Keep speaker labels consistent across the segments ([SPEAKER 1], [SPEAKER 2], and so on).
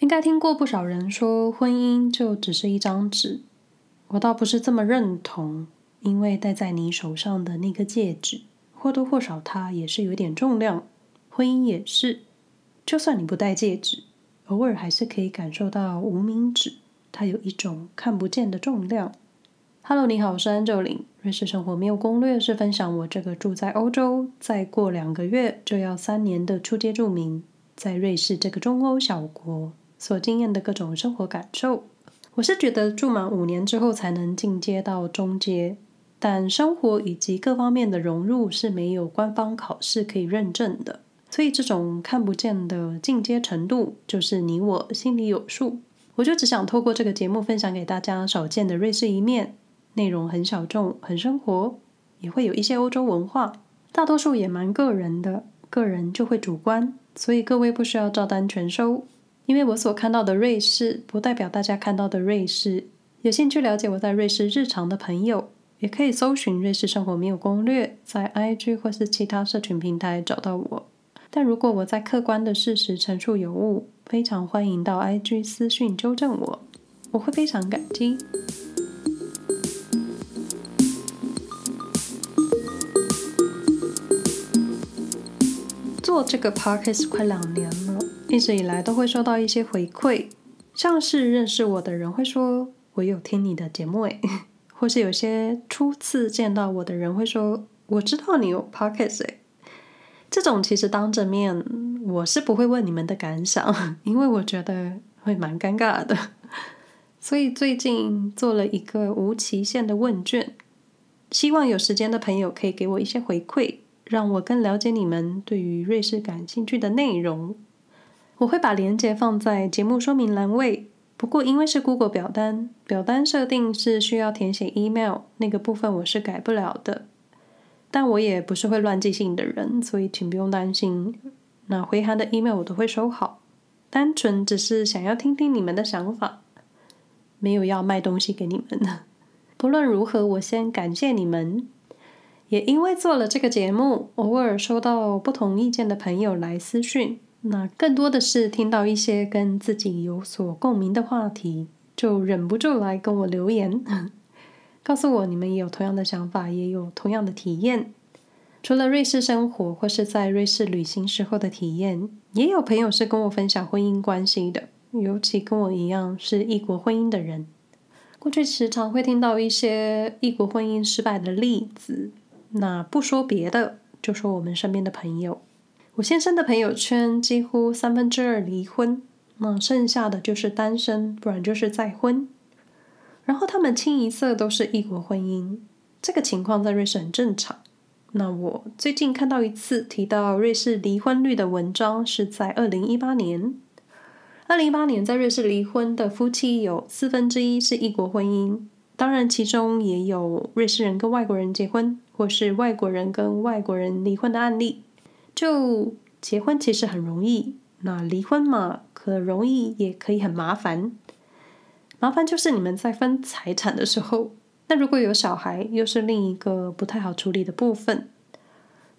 [SPEAKER 1] 应该听过不少人说，婚姻就只是一张纸。我倒不是这么认同，因为戴在你手上的那个戒指，或多或少它也是有点重量。婚姻也是，就算你不戴戒指，偶尔还是可以感受到无名指，它有一种看不见的重量。Hello，你好，我是 Angeline。瑞士生活没有攻略，是分享我这个住在欧洲，再过两个月就要三年的初阶住民，在瑞士这个中欧小国所经验的各种生活感受。我是觉得住满五年之后才能进阶到中阶，但生活以及各方面的融入是没有官方考试可以认证的，所以这种看不见的进阶程度，就是你我心里有数。我就只想透过这个节目分享给大家少见的瑞士一面，内容很小众，很生活，也会有一些欧洲文化，大多数也蛮个人的，个人就会主观，所以各位不需要照单全收。因为我所看到的瑞士，不代表大家看到的瑞士。有兴趣了解我在瑞士日常的朋友，也可以搜寻“瑞士生活没有攻略”，在 IG 或是其他社群平台找到我。但如果我在客观的事实陈述有误，非常欢迎到 IG 私讯纠正我，我会非常感激。做这个 podcast 快两年了。一直以来都会收到一些回馈，像是认识我的人会说：“我有听你的节目。”诶，或是有些初次见到我的人会说：“我知道你有 podcast。”诶，这种其实当着面我是不会问你们的感想，因为我觉得会蛮尴尬的。所以最近做了一个无期限的问卷，希望有时间的朋友可以给我一些回馈，让我更了解你们对于瑞士感兴趣的内容。我会把链接放在节目说明栏位。不过因为是 Google 表单，表单设定是需要填写 email，那个部分我是改不了的。但我也不是会乱寄信的人，所以请不用担心。那回函的 email 我都会收好，单纯只是想要听听你们的想法，没有要卖东西给你们的。不论如何，我先感谢你们。也因为做了这个节目，偶尔收到不同意见的朋友来私讯。那更多的是听到一些跟自己有所共鸣的话题，就忍不住来跟我留言，告诉我你们也有同样的想法，也有同样的体验。除了瑞士生活或是在瑞士旅行时候的体验，也有朋友是跟我分享婚姻关系的，尤其跟我一样是异国婚姻的人。过去时常会听到一些异国婚姻失败的例子，那不说别的，就说我们身边的朋友。我先生的朋友圈几乎三分之二离婚，那剩下的就是单身，不然就是再婚。然后他们清一色都是异国婚姻，这个情况在瑞士很正常。那我最近看到一次提到瑞士离婚率的文章，是在二零一八年。二零一八年在瑞士离婚的夫妻有四分之一是异国婚姻，当然其中也有瑞士人跟外国人结婚，或是外国人跟外国人离婚的案例。就结婚其实很容易，那离婚嘛，可容易也可以很麻烦。麻烦就是你们在分财产的时候，那如果有小孩，又是另一个不太好处理的部分。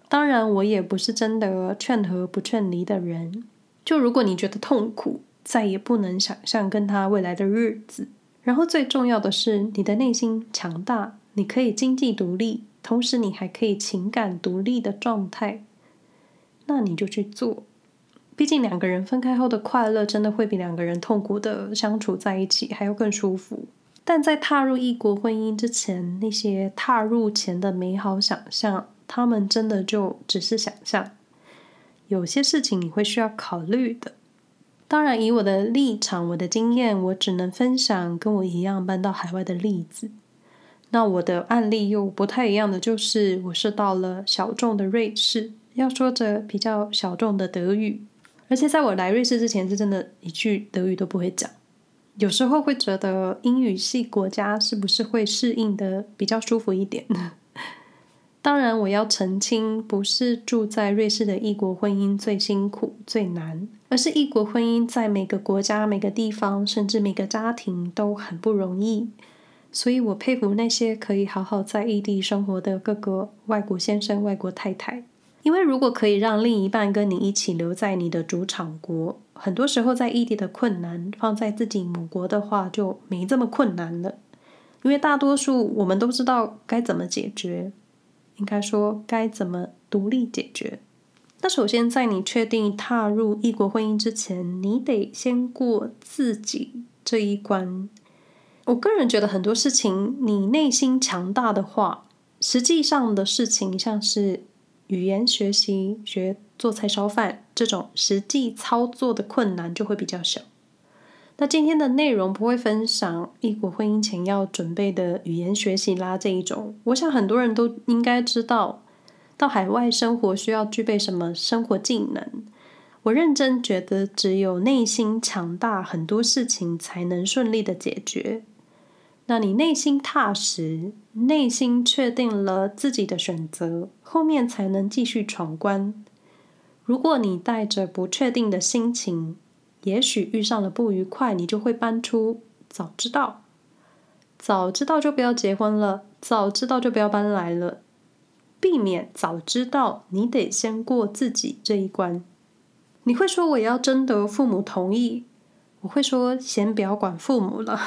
[SPEAKER 1] 当然，我也不是真的劝和不劝离的人。就如果你觉得痛苦，再也不能想象跟他未来的日子，然后最重要的是你的内心强大，你可以经济独立，同时你还可以情感独立的状态。那你就去做，毕竟两个人分开后的快乐，真的会比两个人痛苦的相处在一起还要更舒服。但在踏入异国婚姻之前，那些踏入前的美好想象，他们真的就只是想象。有些事情你会需要考虑的。当然，以我的立场、我的经验，我只能分享跟我一样搬到海外的例子。那我的案例又不太一样的，就是我是到了小众的瑞士。要说着比较小众的德语，而且在我来瑞士之前，是真的一句德语都不会讲。有时候会觉得英语系国家是不是会适应的比较舒服一点呢？当然，我要澄清，不是住在瑞士的异国婚姻最辛苦最难，而是异国婚姻在每个国家、每个地方，甚至每个家庭都很不容易。所以我佩服那些可以好好在异地生活的各个外国先生、外国太太。因为如果可以让另一半跟你一起留在你的主场国，很多时候在异地的困难放在自己母国的话，就没这么困难了。因为大多数我们都知道该怎么解决，应该说该怎么独立解决。那首先，在你确定踏入异国婚姻之前，你得先过自己这一关。我个人觉得很多事情，你内心强大的话，实际上的事情，像是语言学习、学做菜烧饭这种实际操作的困难就会比较小。那今天的内容不会分享异国婚姻前要准备的语言学习啦这一种，我想很多人都应该知道，到海外生活需要具备什么生活技能。我认真觉得，只有内心强大，很多事情才能顺利的解决。那你内心踏实，内心确定了自己的选择，后面才能继续闯关。如果你带着不确定的心情，也许遇上了不愉快，你就会搬出早知道，早知道就不要结婚了，早知道就不要搬来了，避免早知道，你得先过自己这一关。你会说我要征得父母同意，我会说先不要管父母了。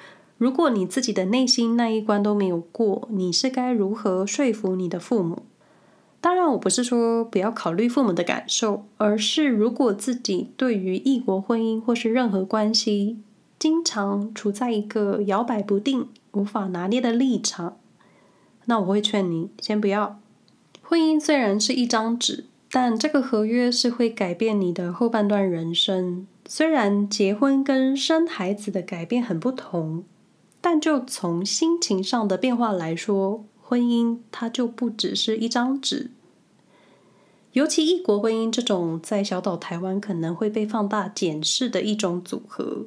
[SPEAKER 1] 如果你自己的内心那一关都没有过，你是该如何说服你的父母？当然，我不是说不要考虑父母的感受，而是如果自己对于异国婚姻或是任何关系，经常处在一个摇摆不定、无法拿捏的立场，那我会劝你先不要。婚姻虽然是一张纸，但这个合约是会改变你的后半段人生。虽然结婚跟生孩子的改变很不同，但就从心情上的变化来说，婚姻它就不只是一张纸。尤其异国婚姻这种在小岛台湾可能会被放大检视的一种组合，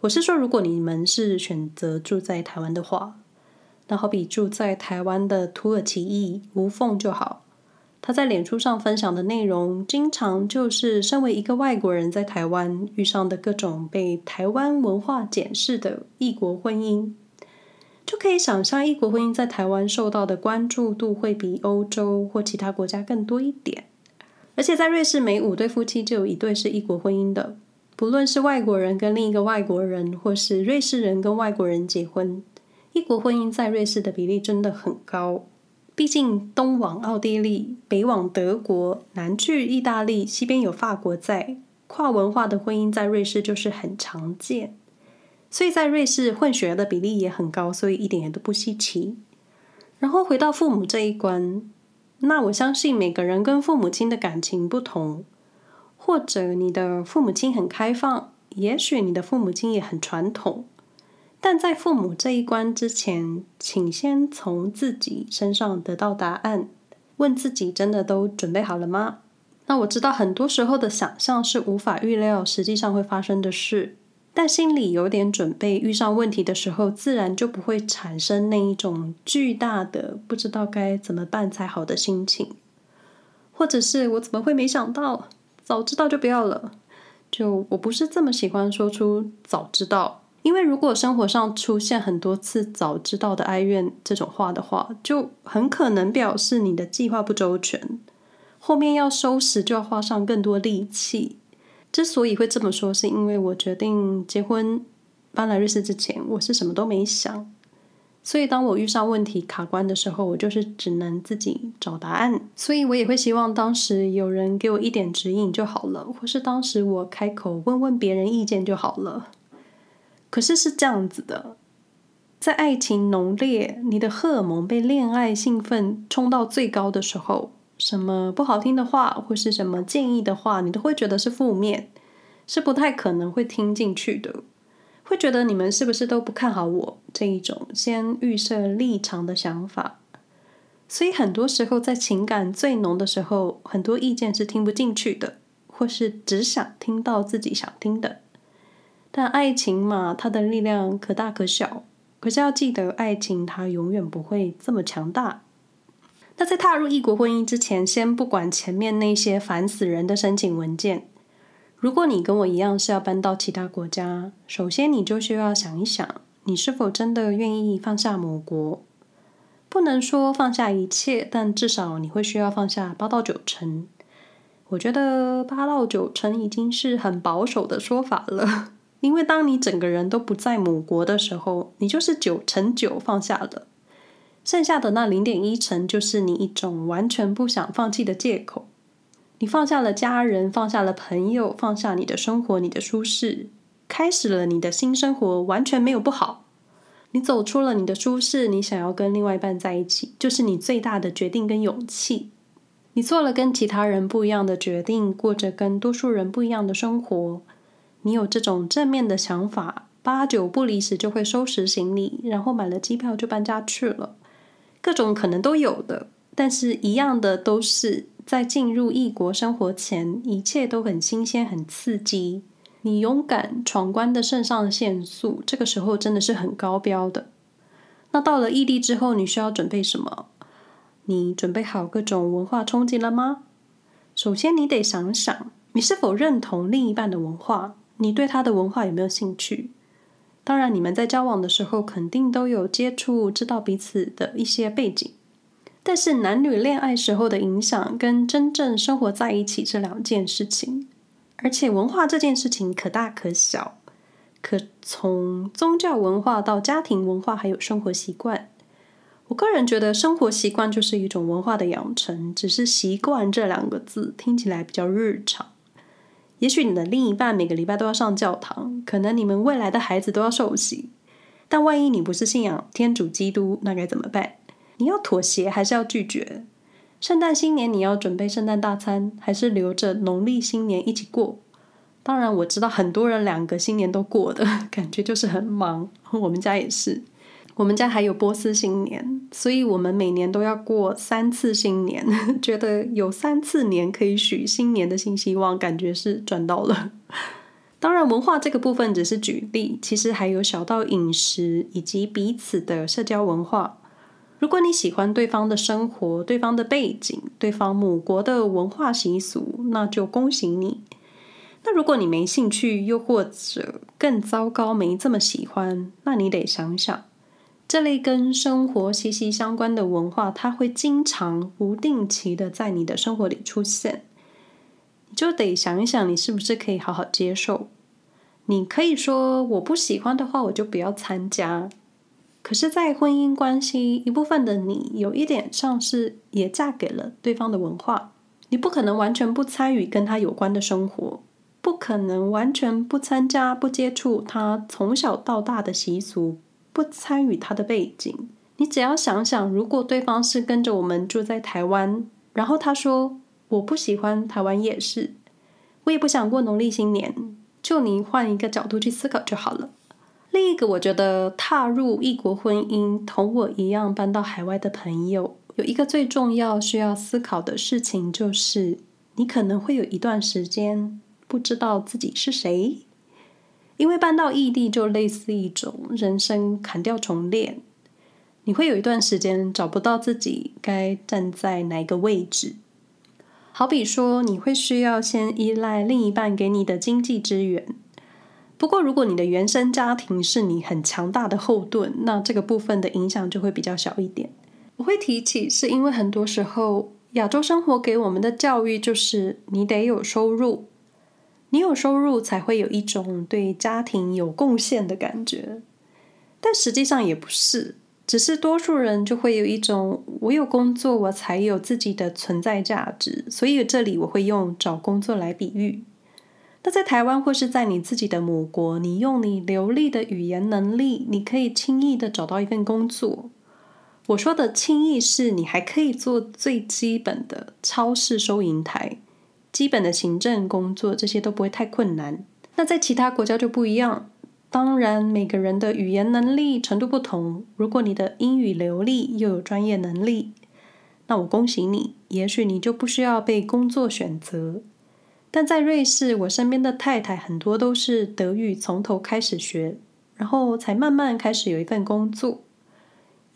[SPEAKER 1] 我是说，如果你们是选择住在台湾的话，那好比住在台湾的土耳其裔无缝就好，他在脸书上分享的内容，经常就是身为一个外国人在台湾遇上的各种被台湾文化检视的异国婚姻，就可以想象异国婚姻在台湾受到的关注度会比欧洲或其他国家更多一点。而且在瑞士，每五对夫妻就有一对是异国婚姻的。不论是外国人跟另一个外国人，或是瑞士人跟外国人结婚，异国婚姻在瑞士的比例真的很高。毕竟东往奥地利，北往德国，南去意大利，西边有法国在，跨文化的婚姻在瑞士就是很常见。所以在瑞士混血儿的比例也很高，所以一点也都不稀奇。然后回到父母这一关。那我相信每个人跟父母亲的感情不同，或者你的父母亲很开放，也许你的父母亲也很传统。但在父母这一关之前，请先从自己身上得到答案，问自己真的都准备好了吗？那我知道很多时候的想象是无法预料实际上会发生的事。但心里有点准备，遇上问题的时候，自然就不会产生那一种巨大的不知道该怎么办才好的心情，或者是我怎么会没想到，早知道就不要了。就我不是这么喜欢说出早知道，因为如果生活上出现很多次早知道的哀怨这种话的话，就很可能表示你的计划不周全，后面要收拾就要花上更多力气。之所以会这么说，是因为我决定结婚搬来瑞士之前，我是什么都没想。所以当我遇上问题卡关的时候，我就是只能自己找答案。所以我也会希望当时有人给我一点指引就好了，或是当时我开口问问别人意见就好了。可是是这样子的，在爱情浓烈，你的荷尔蒙被恋爱兴奋冲到最高的时候。什么不好听的话，或是什么建议的话，你都会觉得是负面，是不太可能会听进去的。会觉得你们是不是都不看好我这一种先预设立场的想法。所以很多时候在情感最浓的时候，很多意见是听不进去的，或是只想听到自己想听的。但爱情嘛，它的力量可大可小。可是要记得，爱情它永远不会这么强大。那在踏入异国婚姻之前，先不管前面那些烦死人的申请文件。如果你跟我一样是要搬到其他国家，首先你就需要想一想，你是否真的愿意放下母国？不能说放下一切，但至少你会需要放下八到九成。我觉得八到九成已经是很保守的说法了，因为当你整个人都不在母国的时候，你就是九成九放下了，剩下的那零点一成就是你一种完全不想放弃的借口。你放下了家人，放下了朋友，放下你的生活，你的舒适，开始了你的新生活，完全没有不好。你走出了你的舒适，你想要跟另外一半在一起，就是你最大的决定跟勇气。你做了跟其他人不一样的决定，过着跟多数人不一样的生活。你有这种正面的想法，八九不离十就会收拾行李，然后买了机票就搬家去了。各种可能都有的，但是一样的都是在进入异国生活前，一切都很新鲜、很刺激。你勇敢闯关的肾上腺素，这个时候真的是很高标的。那到了异地之后，你需要准备什么？你准备好各种文化冲击了吗？首先，你得想想，你是否认同另一半的文化？你对他的文化有没有兴趣？当然，你们在交往的时候肯定都有接触，知道彼此的一些背景。但是，男女恋爱时候的影响跟真正生活在一起这两件事情。而且文化这件事情可大可小，可从宗教文化到家庭文化，还有生活习惯。我个人觉得生活习惯就是一种文化的养成，只是习惯这两个字听起来比较日常。也许你的另一半每个礼拜都要上教堂，可能你们未来的孩子都要受洗，但万一你不是信仰天主基督，那该怎么办？你要妥协还是要拒绝？圣诞新年你要准备圣诞大餐，还是留着农历新年一起过？当然，我知道很多人两个新年都过的感觉就是很忙。我们家也是，我们家还有波斯新年，所以我们每年都要过三次新年。觉得有三次年可以许新年的新希望，感觉是赚到了。当然，文化这个部分只是举例，其实还有小到饮食以及彼此的社交文化。如果你喜欢对方的生活、对方的背景、对方母国的文化习俗，那就恭喜你。那如果你没兴趣，又或者更糟糕，没这么喜欢，那你得想想，这类跟生活息息相关的文化，它会经常、不定期的在你的生活里出现，你就得想一想，你是不是可以好好接受。你可以说，我不喜欢的话，我就不要参加。可是，在婚姻关系一部分的你，有一点像是也嫁给了对方的文化，你不可能完全不参与跟他有关的生活，不可能完全不参加、不接触他从小到大的习俗，不参与他的背景。你只要想想，如果对方是跟着我们住在台湾，然后他说我不喜欢台湾夜市，我也不想过农历新年，就你换一个角度去思考就好了。另一个，我觉得踏入异国婚姻，同我一样搬到海外的朋友，有一个最重要需要思考的事情，就是你可能会有一段时间不知道自己是谁，因为搬到异地就类似一种人生砍掉重练，你会有一段时间找不到自己该站在哪个位置。好比说，你会需要先依赖另一半给你的经济支援。不过，如果你的原生家庭是你很强大的后盾，那这个部分的影响就会比较小一点。我会提起，是因为很多时候亚洲生活给我们的教育就是你得有收入，你有收入才会有一种对家庭有贡献的感觉。但实际上也不是，只是多数人就会有一种我有工作，我才有自己的存在价值。所以这里我会用找工作来比喻。那在台湾或是在你自己的母国，你用你流利的语言能力，你可以轻易的找到一份工作。我说的轻易是你还可以做最基本的超市收银台、基本的行政工作，这些都不会太困难。那在其他国家就不一样，当然每个人的语言能力程度不同。如果你的英语流利又有专业能力，那我恭喜你，也许你就不需要被工作选择。但在瑞士，我身边的太太很多都是德语从头开始学，然后才慢慢开始有一份工作。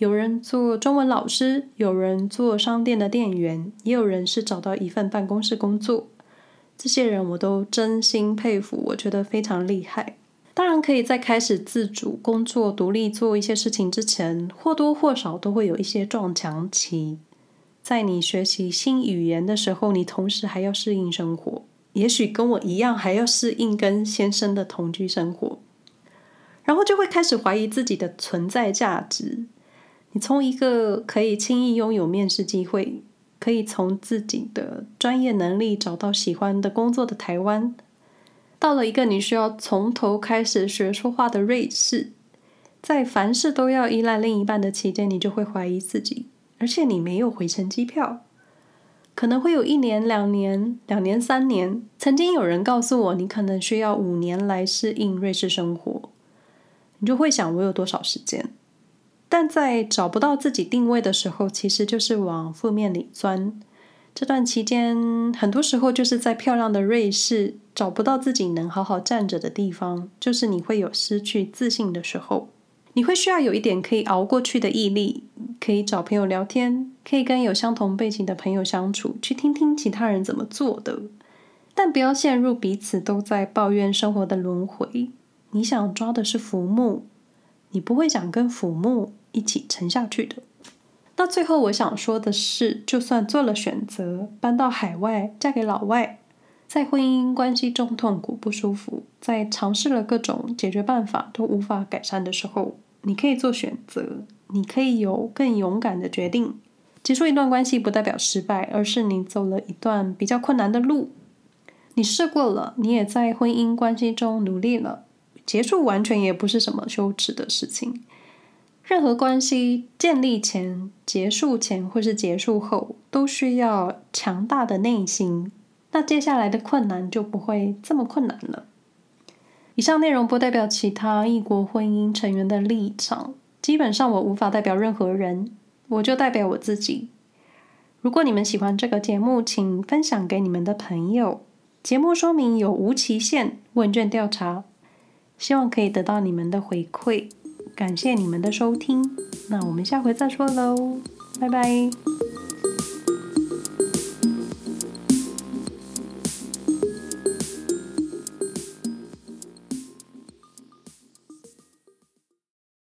[SPEAKER 1] 有人做中文老师，有人做商店的店员，也有人是找到一份办公室工作。这些人我都真心佩服，我觉得非常厉害。当然，可以在开始自主工作、独立做一些事情之前，或多或少都会有一些撞墙期。在你学习新语言的时候，你同时还要适应生活，也许跟我一样，还要适应跟先生的同居生活，然后就会开始怀疑自己的存在价值。你从一个可以轻易拥有面试机会，可以从自己的专业能力找到喜欢的工作的台湾，到了一个你需要从头开始学说话的瑞士，在凡事都要依赖另一半的期间，你就会怀疑自己，而且你没有回程机票，可能会有一年、两年、两年、三年。曾经有人告诉我，你可能需要五年来适应瑞士生活，你就会想，我有多少时间？但在找不到自己定位的时候，其实就是往负面里钻。这段期间，很多时候就是在漂亮的瑞士找不到自己能好好站着的地方，就是你会有失去自信的时候。你会需要有一点可以熬过去的毅力，可以找朋友聊天，可以跟有相同背景的朋友相处，去听听其他人怎么做的。但不要陷入彼此都在抱怨生活的轮回。你想抓的是浮木，你不会想跟浮木一起沉下去的。那最后我想说的是，就算做了选择，搬到海外，嫁给老外，在婚姻关系中痛苦不舒服，在尝试了各种解决办法都无法改善的时候，你可以做选择，你可以有更勇敢的决定。结束一段关系不代表失败，而是你走了一段比较困难的路。你试过了，你也在婚姻关系中努力了，结束完全也不是什么羞耻的事情。任何关系建立前、结束前或是结束后，都需要强大的内心。那接下来的困难就不会这么困难了。以上内容不代表其他异国婚姻成员的立场，基本上我无法代表任何人，我就代表我自己。如果你们喜欢这个节目，请分享给你们的朋友。节目说明有无期限问卷调查，希望可以得到你们的回馈。感谢你们的收听，那我们下回再说喽，拜拜。